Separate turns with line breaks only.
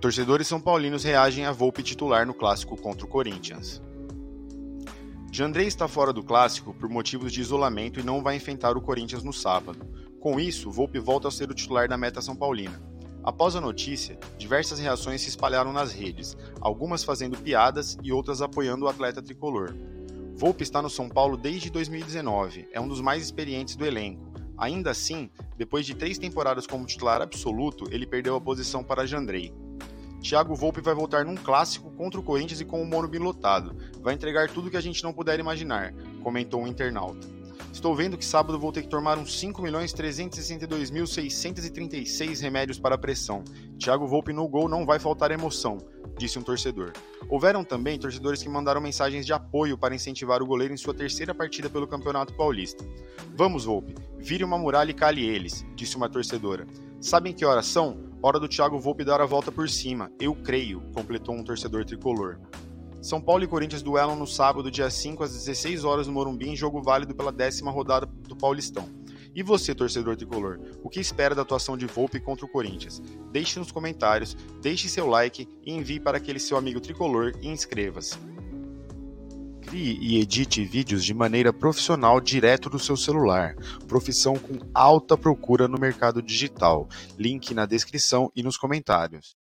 Torcedores são paulinos reagem a Volpe titular no clássico contra o Corinthians. Jandrei está fora do clássico por motivos de isolamento e não vai enfrentar o Corinthians no sábado. Com isso, Volpe volta a ser o titular da meta São Paulina. Após a notícia, diversas reações se espalharam nas redes, algumas fazendo piadas e outras apoiando o atleta tricolor. Volpe está no São Paulo desde 2019, é um dos mais experientes do elenco. Ainda assim, depois de três temporadas como titular absoluto, ele perdeu a posição para Jandrei. Thiago Volpe vai voltar num clássico contra o Corinthians e com o Morumbi lotado. Vai entregar tudo que a gente não puder imaginar, comentou um internauta. Estou vendo que sábado vou ter que tomar uns 5.362.636 remédios para a pressão. Thiago Volpe no gol não vai faltar emoção, disse um torcedor. Houveram também torcedores que mandaram mensagens de apoio para incentivar o goleiro em sua terceira partida pelo Campeonato Paulista. Vamos, Volpe, vire uma muralha e cale eles, disse uma torcedora. Sabem que horas são? Hora do Thiago Volpe dar a volta por cima. Eu creio, completou um torcedor tricolor. São Paulo e Corinthians duelam no sábado, dia 5, às 16 horas no Morumbi, em jogo válido pela décima rodada do Paulistão. E você, torcedor tricolor, o que espera da atuação de Volpe contra o Corinthians? Deixe nos comentários, deixe seu like e envie para aquele seu amigo tricolor e inscreva-se. Crie e edite vídeos de maneira profissional direto do seu celular. Profissão com alta procura no mercado digital. Link na descrição e nos comentários.